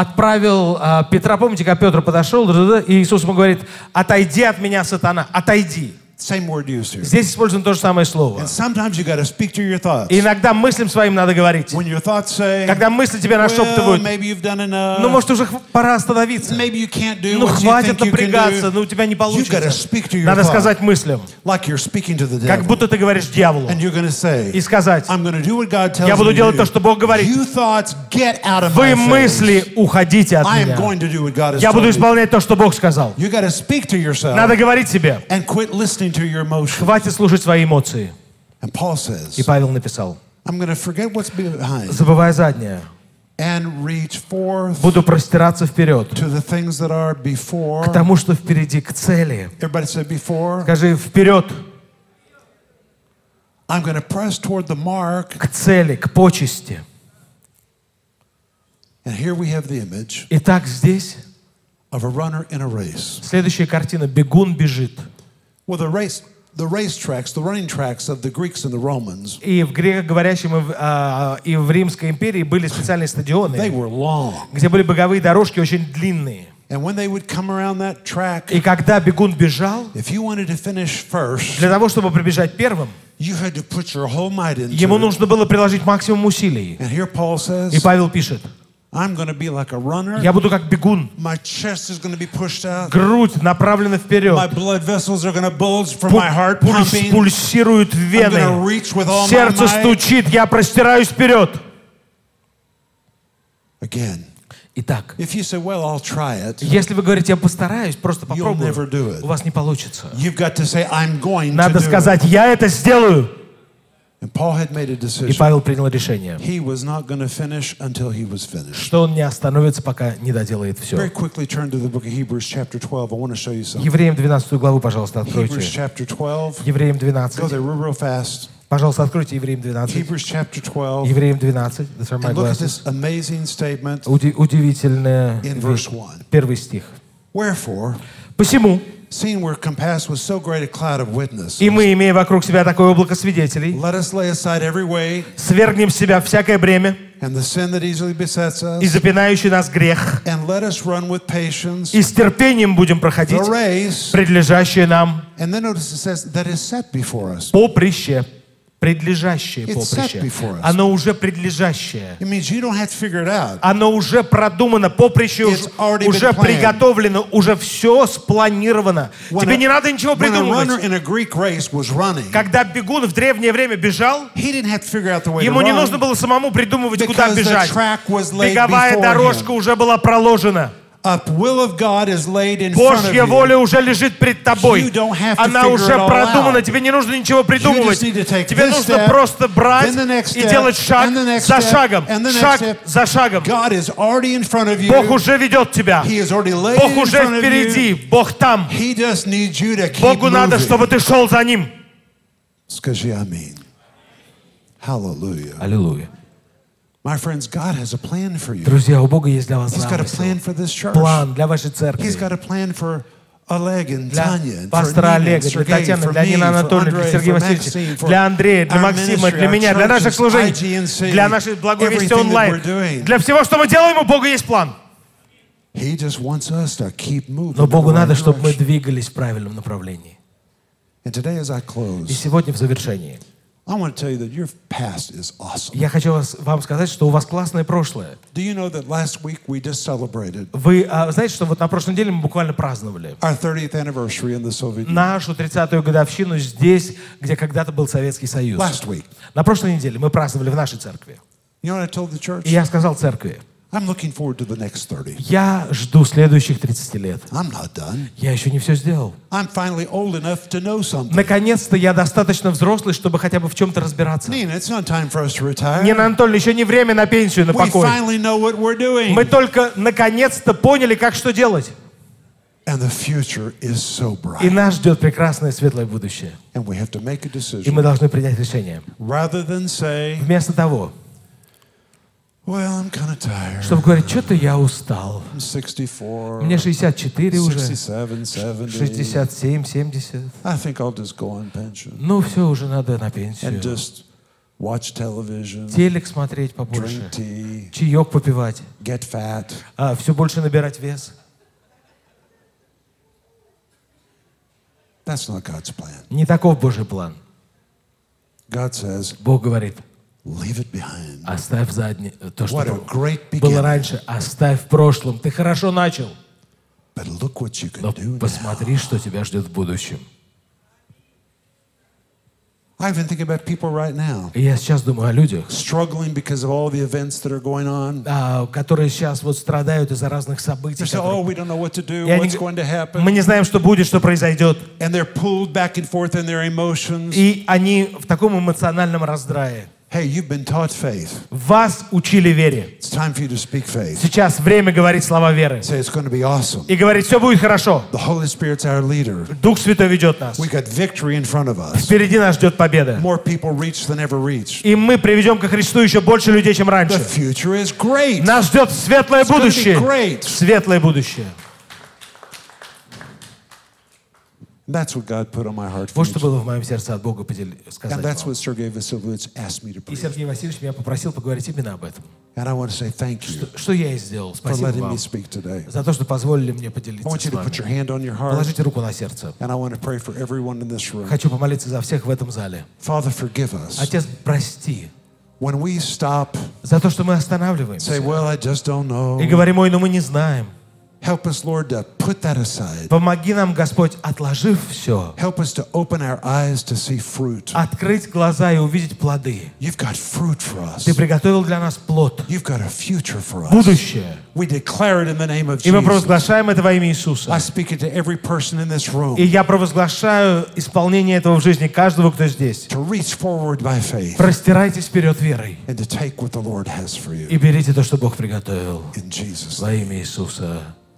отправил а, Петра. Помните, как Петр подошел, и Иисус ему говорит, отойди от меня, сатана, отойди. Same word used here. Здесь использовано то же самое слово. And sometimes you got to speak to your thoughts. И иногда мыслям своим надо говорить. When your thoughts say, Когда мысли well, нашептывают, maybe you've done enough. ну, может, уже пора остановиться. Maybe you can't do Ну, you хватит think напрягаться, do. ну, у тебя не You gotta получится. speak to your Надо сказать мыслям, like you're speaking to the как devil. будто ты говоришь дьяволу. And you're to say, И сказать, I'm to do what God tells Я буду делать то, что Бог говорит. You thoughts, get out of вы мысли, уходите от I am меня. going to do what God has Я буду исполнять то, что Бог сказал. You got to speak to yourself Надо говорить себе, and quit listening to your emotions. хватит слушать свои эмоции. And Paul И says, Павел написал, I'm going to forget what's behind забывая заднее, and reach forth буду простираться вперед, to the things that are before. к тому, что впереди, к цели. Everybody said before. Скажи, вперед, I'm going to press toward the mark. к цели, к почести. And here we have the image Итак, здесь of a runner in a race. следующая картина. Бегун бежит. Well, the race, the race tracks, the running tracks of the Greeks and the Romans, И в грекоговорящем и в, а, и в Римской империи были специальные they стадионы, were long. где были беговые дорожки очень длинные. And when they would come around that track, И когда бегун бежал, if you wanted to finish first, для того, чтобы пробежать первым, you had to put your whole might into ему it. нужно было приложить максимум усилий. And here Paul И says, Павел пишет, I'm to be like a runner. я буду как бегун. My chest is to be pushed out. Грудь направлена My вперед. blood vessels are to bulge from Пу- my heart пульс- pumping. пульсируют I'm вены. gonna reach with all my Сердце might. стучит, я простираюсь вперед. Again, Итак, if you say, well, I'll try it, если вы говорите, я постараюсь, просто попробую, у вас не получится. you've got to say, I'm going Надо сказать, я это сделаю. And Paul had made a И. Павел принял решение, что он не остановится, пока не доделает все. quickly turn to the book of Hebrews, chapter 12. I want to show you something. Евреям 12 главу, пожалуйста, откройте. chapter 12. Евреям Go 12. there real, real fast. Пожалуйста, откройте Евреям 12. Hebrews, chapter 12. Евреям 12. These are my And look at glasses. this amazing statement Уди- 1. Первый стих. Wherefore, Посему, и мы, имея вокруг себя такое облако свидетелей, свергнем с себя всякое бремя и запинающий нас грех, и с терпением будем проходить предлежащее нам поприще. Предлежащее поприще. Оно уже предлежащее. Оно уже продумано, поприще уже приготовлено, уже все спланировано. When Тебе a- не надо ничего придумывать. running, Когда бегун в древнее время бежал, ему не нужно было самому придумывать, куда бежать. Беговая дорожка уже была проложена. A will of God is laid in front of Божья you. воля уже лежит перед тобой. You don't have to Она figure уже it all продумана. out. Тебе не нужно ничего придумывать. need to take Тебе this нужно step, просто брать then the next и step, делать шаг and the next за step, шагом. and the next Шаг step. за шагом. God is already in front of you. Бог уже ведет тебя. He is already laid Бог in уже front of впереди. you. Бог там. He just needs you to keep Богу надо, чтобы ты шел за Ним. Скажи аминь. Аллилуйя. Друзья, у Бога есть для вас замысел. church. План для вашей церкви. He's got a plan for Oleg and для пастора Олега, для Татьяны, для Нины Анатольевны, для Сергея Васильевича, для Андрея, для Максима, для меня, для наших служений, для нашей everything that онлайн, для всего, что мы делаем, у Бога есть план. Но Богу надо, чтобы мы двигались в правильном направлении. And today, as I И close, сегодня в завершении Я хочу вам сказать, что у вас классное прошлое. Вы а, знаете, что вот на прошлой неделе мы буквально праздновали our 30th anniversary in the Soviet Union? нашу 30-ю годовщину здесь, где когда-то был Советский Союз. На прошлой неделе мы праздновали в нашей церкви. И я сказал церкви, I'm looking forward to the next 30. я жду следующих 30 лет. I'm not done. Я еще не все сделал. I'm finally old enough to know something. Наконец-то я достаточно взрослый, чтобы хотя бы в чем-то разбираться. Nina, it's not time for us to retire. Нина Анатольевна, еще не время на пенсию, на We покой. finally know what we're doing. Мы только наконец-то поняли, как что делать. And the future is so И bright. нас ждет прекрасное светлое будущее. And we have to make a И мы decision. должны принять решение. Rather than say, Вместо того, well, I'm kind of tired. чтобы говорить, что-то я устал. I'm 64, Мне 64 уже, 67, 70. 67, 70. I think I'll just go on pension Ну, все, уже надо на and пенсию. just watch television, Телек смотреть побольше. drink tea, Чаек попивать. get fat. все больше набирать вес. That's not God's plan. Не таков Божий план. God says, Бог говорит, leave it behind. оставь заднее, то, что было- раньше, оставь в прошлом. Ты хорошо начал, But look what you can но do now. посмотри, что тебя ждет в будущем. I've been thinking about people right now И я сейчас думаю о людях, struggling because of all the events that are going on. а, которые сейчас вот страдают из-за разных событий. Oh, we don't know what to do, И они what's г- going to happen. Мы не знаем, что будет, что произойдет. And they're pulled back and forth in their emotions. И они в таком эмоциональном раздрае. Hey, you've been taught faith. Вас учили вере. It's time for you to speak faith. Сейчас время говорить слова веры. Say it's going to be awesome. И говорить, все будет хорошо. The Holy Spirit's our leader. Дух Святой ведет нас. We got victory in front of us. Впереди нас ждет победа. More people reached than ever reached. И мы приведем ко Христу еще больше людей, чем The раньше. future is great. Нас ждет светлое It's gonna be будущее. great. Светлое будущее. That's what God put on my heart for Вот что было в моем сердце от Бога сказать And that's вам. what Sergei Vasilyevich asked me to И preach. Сергей Васильевич меня попросил поговорить именно об этом. And I want to say thank you Что я и сделал. for Спасибо letting вам me speak today. за то, что позволили мне I поделиться want с you to put your вами. hand on your heart. Положите руку на сердце. And I want to pray for everyone in this room. Хочу помолиться за всех в этом зале. Father, forgive us. Отец, прости When we stop, за то, что мы say, останавливаемся. well, I just don't know. И говорим, ой, ну мы не знаем. Help us, Lord, to put that aside. Помоги нам, Господь, отложив все, Help us to open our eyes to see fruit. открыть глаза и увидеть плоды. You've got fruit for us. Ты приготовил для нас плод, You've got a future for us. будущее. We declare it in the name of И мы Jesus. провозглашаем это во имя I Иисуса. speak it to every person in this И room я провозглашаю исполнение этого в жизни каждого, кто здесь. to reach forward by faith Простирайтесь вперед верой and to take what the Lord has for you. и берите то, что Бог приготовил. In Jesus' Во имя Иисуса.